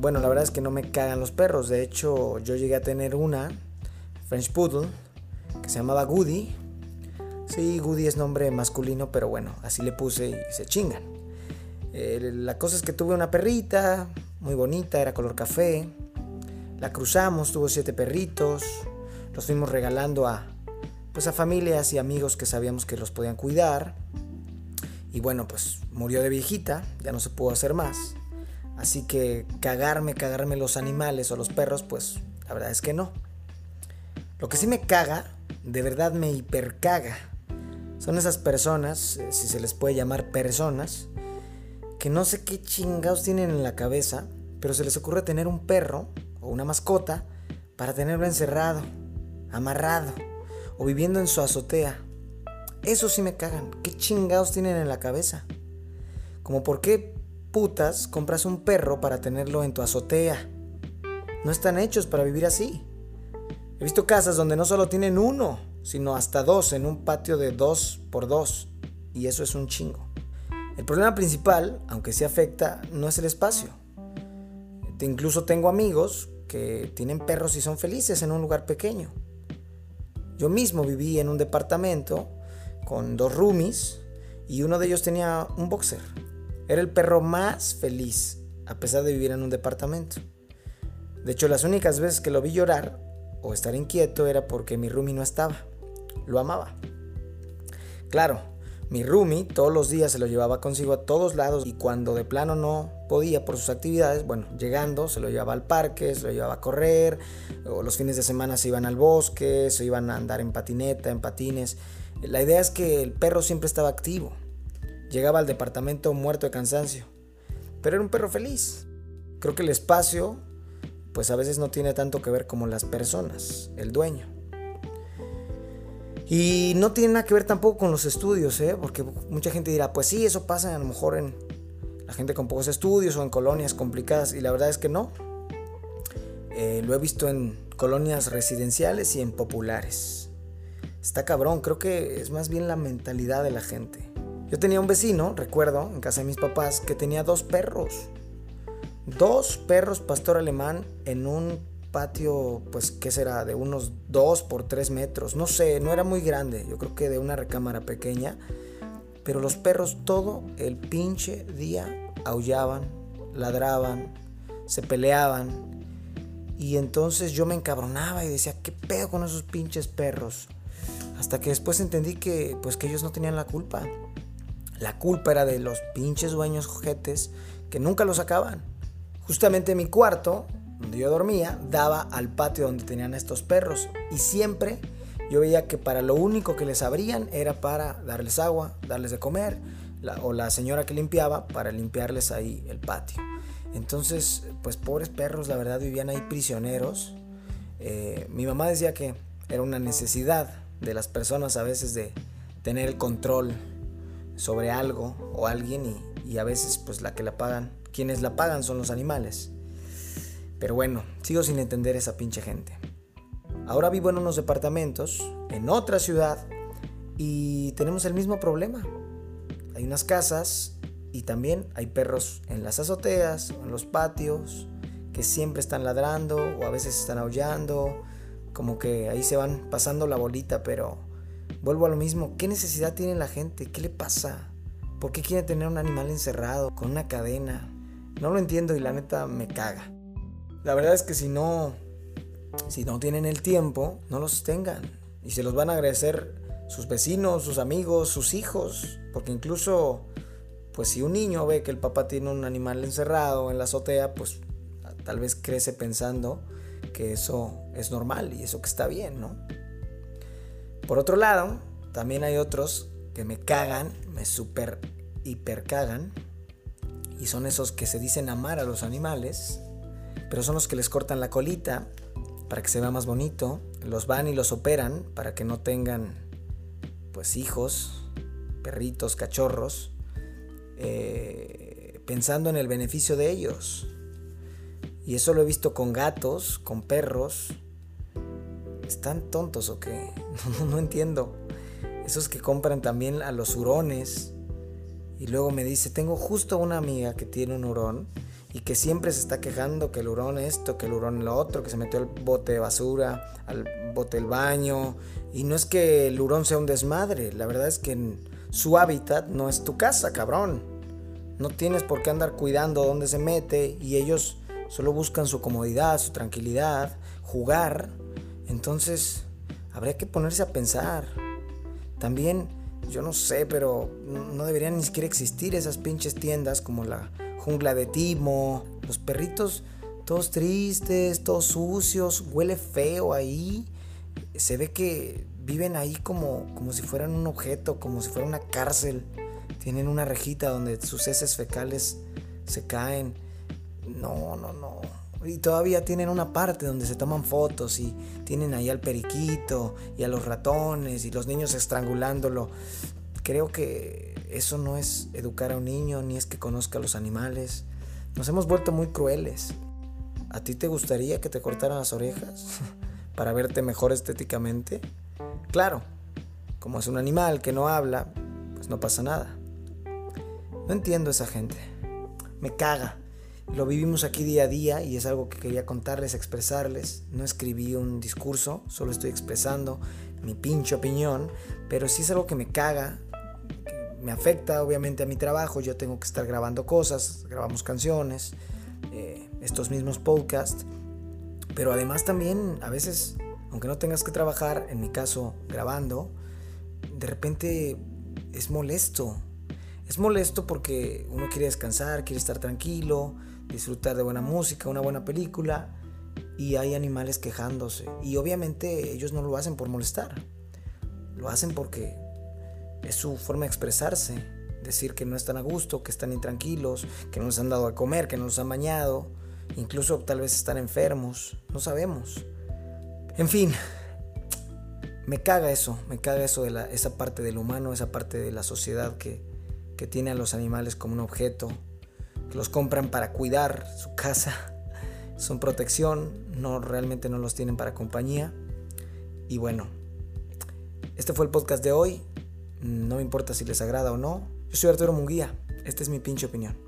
bueno, la verdad es que no me cagan los perros. De hecho, yo llegué a tener una, French Poodle, que se llamaba Goody. Sí, Goody es nombre masculino, pero bueno, así le puse y se chingan. Eh, la cosa es que tuve una perrita, muy bonita, era color café. La cruzamos, tuvo siete perritos. Los fuimos regalando a, pues a familias y amigos que sabíamos que los podían cuidar. Y bueno, pues murió de viejita, ya no se pudo hacer más. Así que cagarme, cagarme los animales o los perros, pues la verdad es que no. Lo que sí me caga, de verdad me hipercaga, son esas personas, eh, si se les puede llamar personas, que no sé qué chingados tienen en la cabeza, pero se les ocurre tener un perro o una mascota para tenerlo encerrado, amarrado o viviendo en su azotea. Eso sí me cagan. ¿Qué chingados tienen en la cabeza? Como por qué compras un perro para tenerlo en tu azotea. No están hechos para vivir así. He visto casas donde no solo tienen uno, sino hasta dos en un patio de dos por dos. Y eso es un chingo. El problema principal, aunque sí afecta, no es el espacio. Incluso tengo amigos que tienen perros y son felices en un lugar pequeño. Yo mismo viví en un departamento con dos roomies y uno de ellos tenía un boxer. Era el perro más feliz, a pesar de vivir en un departamento. De hecho, las únicas veces que lo vi llorar o estar inquieto era porque mi roomie no estaba. Lo amaba. Claro, mi roomie todos los días se lo llevaba consigo a todos lados y cuando de plano no podía por sus actividades, bueno, llegando se lo llevaba al parque, se lo llevaba a correr, los fines de semana se iban al bosque, se iban a andar en patineta, en patines. La idea es que el perro siempre estaba activo. Llegaba al departamento muerto de cansancio. Pero era un perro feliz. Creo que el espacio, pues a veces no tiene tanto que ver como las personas, el dueño. Y no tiene nada que ver tampoco con los estudios, ¿eh? porque mucha gente dirá, pues sí, eso pasa a lo mejor en la gente con pocos estudios o en colonias complicadas. Y la verdad es que no. Eh, lo he visto en colonias residenciales y en populares. Está cabrón, creo que es más bien la mentalidad de la gente. Yo tenía un vecino, recuerdo, en casa de mis papás, que tenía dos perros. Dos perros pastor alemán en un patio, pues, ¿qué será? De unos 2 por 3 metros. No sé, no era muy grande. Yo creo que de una recámara pequeña. Pero los perros todo el pinche día aullaban, ladraban, se peleaban. Y entonces yo me encabronaba y decía, ¿qué pedo con esos pinches perros? Hasta que después entendí que, pues, que ellos no tenían la culpa. La culpa era de los pinches dueños jojetes que nunca lo sacaban. Justamente mi cuarto, donde yo dormía, daba al patio donde tenían estos perros. Y siempre yo veía que para lo único que les abrían era para darles agua, darles de comer, o la señora que limpiaba para limpiarles ahí el patio. Entonces, pues pobres perros, la verdad, vivían ahí prisioneros. Eh, mi mamá decía que era una necesidad de las personas a veces de tener el control sobre algo o alguien y, a veces pues la que la pagan, quienes la pagan son los animales. Pero bueno, sigo sin entender esa pinche gente. Ahora vivo en unos departamentos, en otra ciudad, y tenemos el mismo problema. Hay unas casas y también hay perros en las azoteas, en los patios, que siempre están ladrando o a veces están aullando, como que ahí se van pasando la bolita, pero Vuelvo a lo mismo, ¿qué necesidad tiene la gente? ¿Qué le pasa? ¿Por qué quiere tener un animal encerrado con una cadena? No lo entiendo y la neta me caga. La verdad es que si no si no tienen el tiempo, no los tengan y se los van a agradecer sus vecinos, sus amigos, sus hijos, porque incluso pues si un niño ve que el papá tiene un animal encerrado en la azotea, pues tal vez crece pensando que eso es normal y eso que está bien, ¿no? Por otro lado, también hay otros que me cagan, me super hiper cagan. Y son esos que se dicen amar a los animales, pero son los que les cortan la colita para que se vea más bonito. Los van y los operan para que no tengan pues hijos, perritos, cachorros, eh, pensando en el beneficio de ellos. Y eso lo he visto con gatos, con perros, ¿Están tontos o qué? No, entiendo. Esos que compran también a los hurones. Y luego me dice, tengo justo una amiga que tiene un hurón y que siempre se está quejando que el hurón esto, que el hurón lo otro, que se metió al bote de basura, al bote del baño. Y no es que el hurón sea un desmadre, la verdad es que su hábitat no es tu casa, cabrón. No tienes por qué andar cuidando dónde se mete y ellos solo buscan su comodidad, su tranquilidad, jugar. Entonces, habría que ponerse a pensar. También, yo no sé, pero no deberían ni siquiera existir esas pinches tiendas como la jungla de Timo, los perritos todos tristes, todos sucios, huele feo ahí. Se ve que viven ahí como, como si fueran un objeto, como si fuera una cárcel. Tienen una rejita donde sus heces fecales se caen. No, no, no. Y todavía tienen una parte donde se toman fotos y tienen ahí al periquito y a los ratones y los niños estrangulándolo. Creo que eso no es educar a un niño ni es que conozca a los animales. Nos hemos vuelto muy crueles. ¿A ti te gustaría que te cortaran las orejas para verte mejor estéticamente? Claro, como es un animal que no habla, pues no pasa nada. No entiendo a esa gente. Me caga. Lo vivimos aquí día a día y es algo que quería contarles, expresarles. No escribí un discurso, solo estoy expresando mi pinche opinión, pero sí es algo que me caga me afecta obviamente a mi trabajo, yo tengo que estar grabando cosas, grabamos canciones, eh, estos mismos podcasts, pero además también a veces, aunque no tengas que trabajar, en mi caso grabando, de repente es molesto. Es molesto porque uno quiere descansar, quiere estar tranquilo, disfrutar de buena música, una buena película, y hay animales quejándose. Y obviamente ellos no lo hacen por molestar, lo hacen porque es su forma de expresarse, decir que no están a gusto, que están intranquilos, que no les han dado a comer, que no los han bañado, incluso tal vez están enfermos, no sabemos. En fin, me caga eso, me caga eso de la, esa parte del humano, esa parte de la sociedad que, que tiene a los animales como un objeto, que los compran para cuidar su casa, son protección, no realmente no los tienen para compañía. Y bueno, este fue el podcast de hoy. No me importa si les agrada o no. Yo soy Arturo Munguía. Esta es mi pinche opinión.